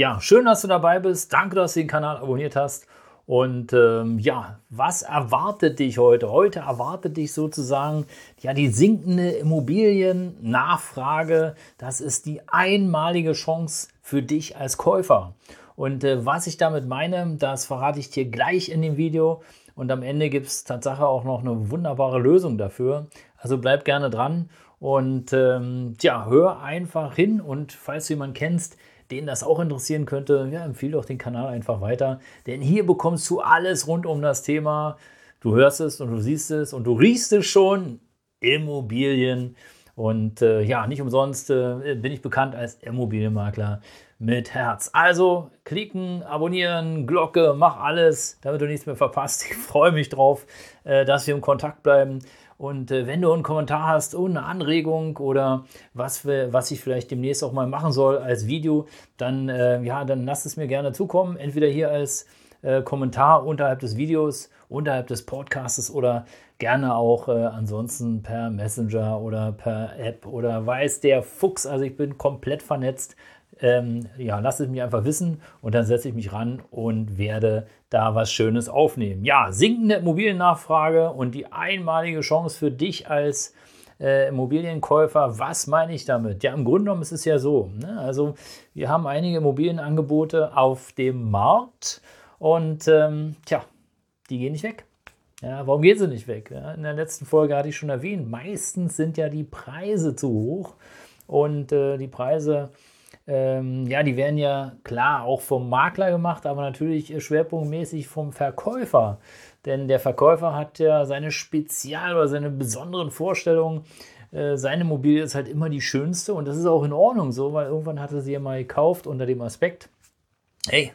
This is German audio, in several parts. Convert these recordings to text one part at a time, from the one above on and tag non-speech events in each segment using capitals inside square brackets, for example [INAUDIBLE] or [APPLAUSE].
Ja, schön, dass du dabei bist. Danke, dass du den Kanal abonniert hast. Und ähm, ja, was erwartet dich heute? Heute erwartet dich sozusagen ja die sinkende Immobiliennachfrage. Das ist die einmalige Chance für dich als Käufer. Und äh, was ich damit meine, das verrate ich dir gleich in dem Video. Und am Ende gibt es tatsächlich auch noch eine wunderbare Lösung dafür. Also bleib gerne dran und ähm, ja, hör einfach hin. Und falls du jemanden kennst, den das auch interessieren könnte, ja, empfehle doch den Kanal einfach weiter. Denn hier bekommst du alles rund um das Thema. Du hörst es und du siehst es und du riechst es schon. Immobilien. Und äh, ja, nicht umsonst äh, bin ich bekannt als Immobilienmakler mit Herz. Also klicken, abonnieren, Glocke, mach alles, damit du nichts mehr verpasst. Ich freue mich drauf, äh, dass wir im Kontakt bleiben. Und äh, wenn du einen Kommentar hast und eine Anregung oder was, wir, was ich vielleicht demnächst auch mal machen soll als Video, dann, äh, ja, dann lass es mir gerne zukommen. Entweder hier als äh, Kommentar unterhalb des Videos, unterhalb des Podcasts oder gerne auch äh, ansonsten per Messenger oder per App oder weiß der Fuchs. Also ich bin komplett vernetzt ähm, ja, lass es mich einfach wissen und dann setze ich mich ran und werde da was Schönes aufnehmen. Ja, sinkende Immobiliennachfrage und die einmalige Chance für dich als äh, Immobilienkäufer. Was meine ich damit? Ja, im Grunde genommen ist es ja so. Ne? Also wir haben einige Immobilienangebote auf dem Markt und ähm, tja, die gehen nicht weg. Ja, warum gehen sie nicht weg? Ja, in der letzten Folge hatte ich schon erwähnt, meistens sind ja die Preise zu hoch und äh, die Preise ähm, ja, die werden ja klar auch vom Makler gemacht, aber natürlich schwerpunktmäßig vom Verkäufer. Denn der Verkäufer hat ja seine Spezial- oder seine besonderen Vorstellungen. Äh, seine Immobilie ist halt immer die schönste und das ist auch in Ordnung so, weil irgendwann hat er sie ja mal gekauft unter dem Aspekt, hey,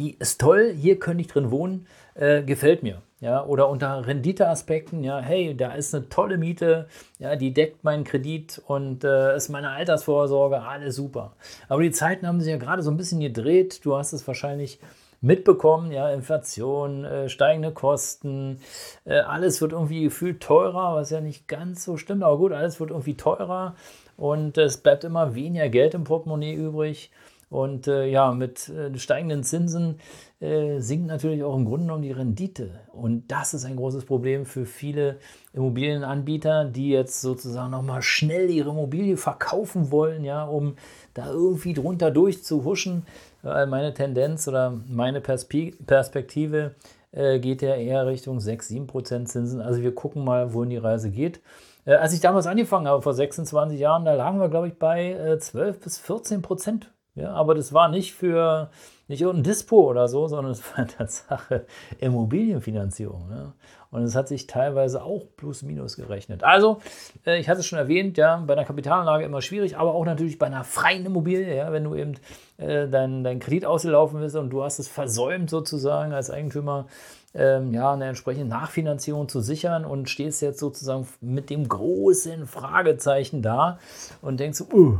die ist toll, hier könnte ich drin wohnen, äh, gefällt mir. Ja, oder unter Renditeaspekten, ja, hey, da ist eine tolle Miete, ja, die deckt meinen Kredit und äh, ist meine Altersvorsorge, alles super. Aber die Zeiten haben sich ja gerade so ein bisschen gedreht. Du hast es wahrscheinlich mitbekommen, ja, Inflation, äh, steigende Kosten, äh, alles wird irgendwie gefühlt teurer, was ja nicht ganz so stimmt, aber gut, alles wird irgendwie teurer und es bleibt immer weniger Geld im Portemonnaie übrig. Und äh, ja, mit äh, steigenden Zinsen äh, sinkt natürlich auch im Grunde genommen die Rendite. Und das ist ein großes Problem für viele Immobilienanbieter, die jetzt sozusagen nochmal schnell ihre Immobilie verkaufen wollen, ja, um da irgendwie drunter durchzuhuschen. meine Tendenz oder meine Perspektive äh, geht ja eher Richtung 6, 7 Prozent Zinsen. Also wir gucken mal, wohin die Reise geht. Äh, als ich damals angefangen habe, vor 26 Jahren, da lagen wir, glaube ich, bei äh, 12 bis 14 Prozent ja, aber das war nicht für nicht irgendein Dispo oder so, sondern [LAUGHS] es war Tatsache Immobilienfinanzierung. Ne? Und es hat sich teilweise auch plus minus gerechnet. Also, äh, ich hatte es schon erwähnt, ja, bei einer Kapitalanlage immer schwierig, aber auch natürlich bei einer freien Immobilie, ja, wenn du eben äh, dein, dein Kredit ausgelaufen bist und du hast es versäumt, sozusagen als Eigentümer ähm, ja, eine entsprechende Nachfinanzierung zu sichern und stehst jetzt sozusagen mit dem großen Fragezeichen da und denkst, uh,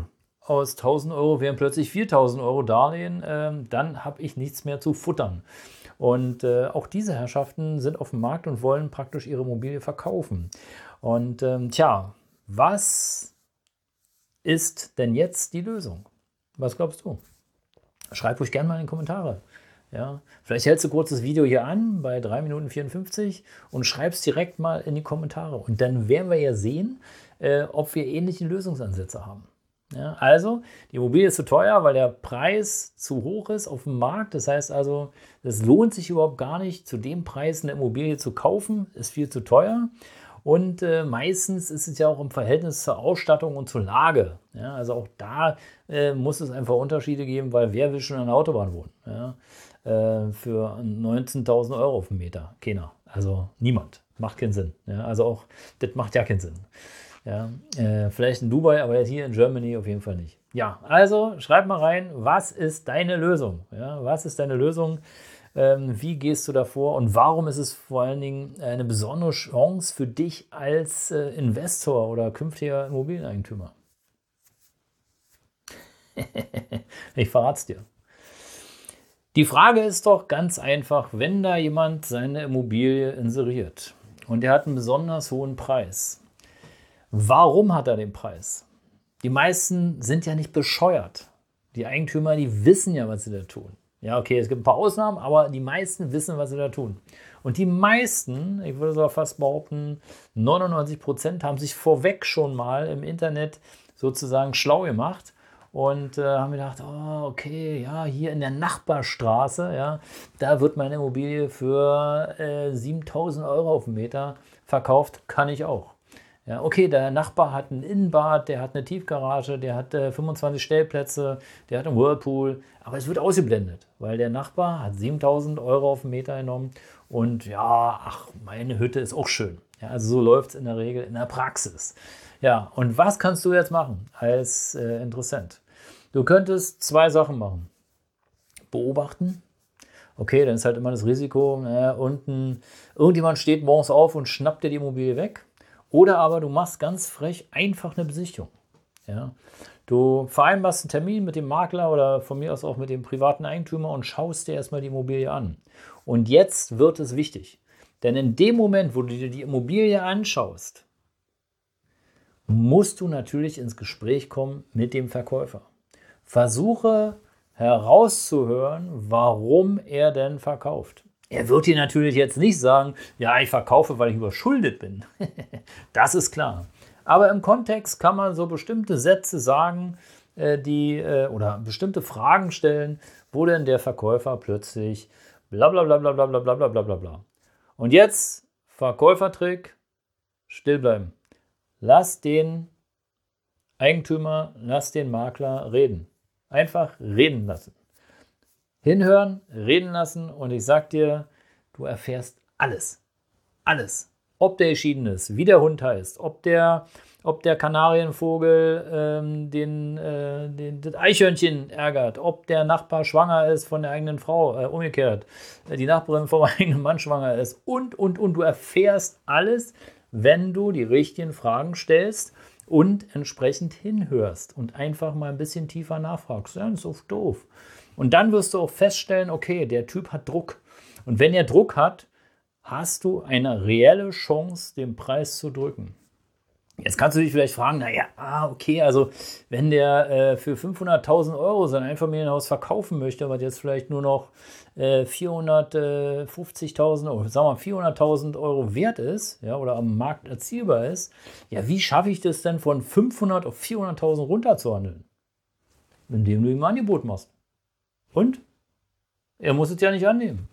aus 1000 Euro wären plötzlich 4000 Euro Darlehen, äh, dann habe ich nichts mehr zu futtern. Und äh, auch diese Herrschaften sind auf dem Markt und wollen praktisch ihre Immobilie verkaufen. Und ähm, tja, was ist denn jetzt die Lösung? Was glaubst du? Schreib ruhig gerne mal in die Kommentare. Ja, vielleicht hältst du kurz das Video hier an bei 3 Minuten 54 und schreibst direkt mal in die Kommentare. Und dann werden wir ja sehen, äh, ob wir ähnliche Lösungsansätze haben. Ja, also, die Immobilie ist zu teuer, weil der Preis zu hoch ist auf dem Markt. Das heißt also, es lohnt sich überhaupt gar nicht, zu dem Preis eine Immobilie zu kaufen, ist viel zu teuer. Und äh, meistens ist es ja auch im Verhältnis zur Ausstattung und zur Lage. Ja, also auch da äh, muss es einfach Unterschiede geben, weil wer will schon an der Autobahn wohnen? Ja, äh, für 19.000 Euro auf den Meter? Keiner. Also niemand. Macht keinen Sinn. Ja, also auch, das macht ja keinen Sinn. Ja, äh, vielleicht in Dubai, aber hier in Germany auf jeden Fall nicht. Ja, also schreib mal rein, was ist deine Lösung? Ja, was ist deine Lösung? Ähm, wie gehst du davor und warum ist es vor allen Dingen eine besondere Chance für dich als äh, Investor oder künftiger Immobilieneigentümer? [LAUGHS] ich verrate es dir. Die Frage ist doch ganz einfach, wenn da jemand seine Immobilie inseriert und er hat einen besonders hohen Preis, warum hat er den Preis? Die meisten sind ja nicht bescheuert. Die Eigentümer, die wissen ja, was sie da tun. Ja, okay, es gibt ein paar Ausnahmen, aber die meisten wissen, was sie da tun. Und die meisten, ich würde sogar fast behaupten, 99 Prozent haben sich vorweg schon mal im Internet sozusagen schlau gemacht und äh, haben gedacht, oh, okay, ja, hier in der Nachbarstraße, ja, da wird meine Immobilie für äh, 7000 Euro auf den Meter verkauft, kann ich auch. Ja, okay, der Nachbar hat ein Innenbad, der hat eine Tiefgarage, der hat äh, 25 Stellplätze, der hat einen Whirlpool, aber es wird ausgeblendet, weil der Nachbar hat 7000 Euro auf den Meter genommen und ja, ach, meine Hütte ist auch schön. Ja, also so läuft es in der Regel in der Praxis. Ja, und was kannst du jetzt machen als äh, Interessent? Du könntest zwei Sachen machen. Beobachten. Okay, dann ist halt immer das Risiko, äh, unten irgendjemand steht morgens auf und schnappt dir die Immobilie weg oder aber du machst ganz frech einfach eine Besichtigung. Ja? Du vereinbarst einen Termin mit dem Makler oder von mir aus auch mit dem privaten Eigentümer und schaust dir erstmal die Immobilie an. Und jetzt wird es wichtig. Denn in dem Moment, wo du dir die Immobilie anschaust, musst du natürlich ins Gespräch kommen mit dem Verkäufer. Versuche herauszuhören, warum er denn verkauft. Er wird dir natürlich jetzt nicht sagen, ja, ich verkaufe, weil ich überschuldet bin. [LAUGHS] das ist klar. Aber im Kontext kann man so bestimmte Sätze sagen, äh, die äh, oder bestimmte Fragen stellen, wo denn der Verkäufer plötzlich bla bla bla bla bla bla bla bla bla bla. Und jetzt Verkäufertrick, still bleiben. Lass den Eigentümer, lass den Makler reden. Einfach reden lassen hinhören, reden lassen und ich sag dir, du erfährst alles. Alles. Ob der geschieden ist, wie der Hund heißt, ob der, ob der Kanarienvogel ähm, den, äh, den, das Eichhörnchen ärgert, ob der Nachbar schwanger ist von der eigenen Frau, äh, umgekehrt, äh, die Nachbarin vom [LAUGHS] eigenen Mann schwanger ist und, und, und. Du erfährst alles, wenn du die richtigen Fragen stellst und entsprechend hinhörst und einfach mal ein bisschen tiefer nachfragst. Ja, das ist oft doof. Und dann wirst du auch feststellen, okay, der Typ hat Druck. Und wenn er Druck hat, hast du eine reelle Chance, den Preis zu drücken. Jetzt kannst du dich vielleicht fragen, naja, ah, okay, also wenn der äh, für 500.000 Euro sein Einfamilienhaus verkaufen möchte, was jetzt vielleicht nur noch äh, 450.000 Euro, sagen wir 400.000 Euro wert ist, ja, oder am Markt erzielbar ist, ja, wie schaffe ich das denn von 500 auf 400.000 runterzuhandeln? Indem du ihm ein Angebot machst. Und? Er muss es ja nicht annehmen.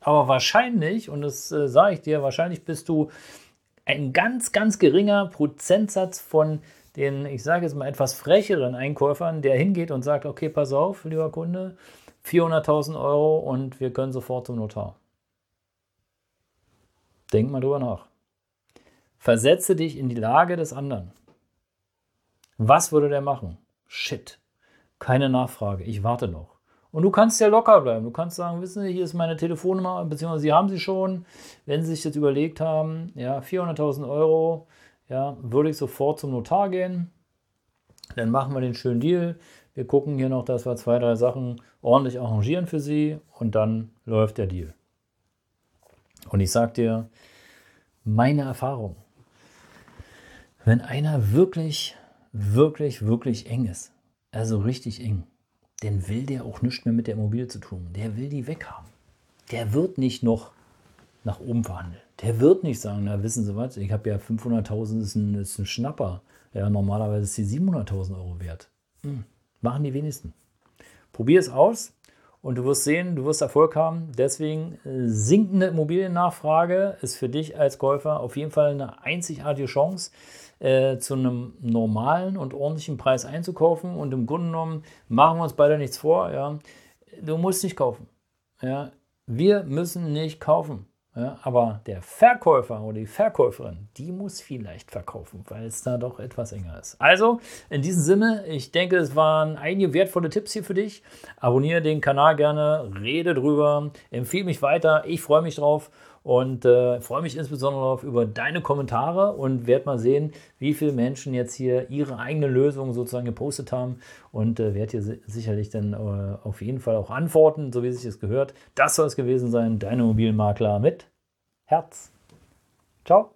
Aber wahrscheinlich, und das äh, sage ich dir, wahrscheinlich bist du ein ganz, ganz geringer Prozentsatz von den, ich sage jetzt mal etwas frecheren Einkäufern, der hingeht und sagt, okay, pass auf, lieber Kunde, 400.000 Euro und wir können sofort zum Notar. Denk mal drüber nach. Versetze dich in die Lage des anderen. Was würde der machen? Shit. Keine Nachfrage. Ich warte noch. Und du kannst ja locker bleiben. Du kannst sagen, wissen Sie, hier ist meine Telefonnummer, beziehungsweise Sie haben sie schon. Wenn Sie sich jetzt überlegt haben, ja, 400.000 Euro, ja, würde ich sofort zum Notar gehen. Dann machen wir den schönen Deal. Wir gucken hier noch, dass wir zwei, drei Sachen ordentlich arrangieren für Sie und dann läuft der Deal. Und ich sage dir, meine Erfahrung, wenn einer wirklich, wirklich, wirklich eng ist, also richtig eng, dann will der auch nichts mehr mit der Immobilie zu tun. Der will die weghaben. Der wird nicht noch nach oben verhandeln. Der wird nicht sagen, na wissen Sie was, ich habe ja 500.000, ist, ist ein Schnapper. Ja, normalerweise ist die 700.000 Euro wert. Hm, machen die wenigsten. Probier es aus und du wirst sehen, du wirst Erfolg haben. Deswegen äh, sinkende Immobiliennachfrage ist für dich als Käufer auf jeden Fall eine einzigartige Chance äh, zu einem normalen und ordentlichen Preis einzukaufen. Und im Grunde genommen machen wir uns beide nichts vor. Ja. Du musst nicht kaufen. Ja. Wir müssen nicht kaufen. Ja, aber der Verkäufer oder die Verkäuferin, die muss vielleicht verkaufen, weil es da doch etwas enger ist. Also, in diesem Sinne, ich denke, es waren einige wertvolle Tipps hier für dich. Abonniere den Kanal gerne, rede drüber, empfehle mich weiter. Ich freue mich drauf und äh, freue mich insbesondere über deine Kommentare und werde mal sehen, wie viele Menschen jetzt hier ihre eigene Lösung sozusagen gepostet haben und äh, werde hier sicherlich dann äh, auf jeden Fall auch antworten, so wie sich es gehört. Das soll es gewesen sein, dein Immobilienmakler mit Herz. Ciao.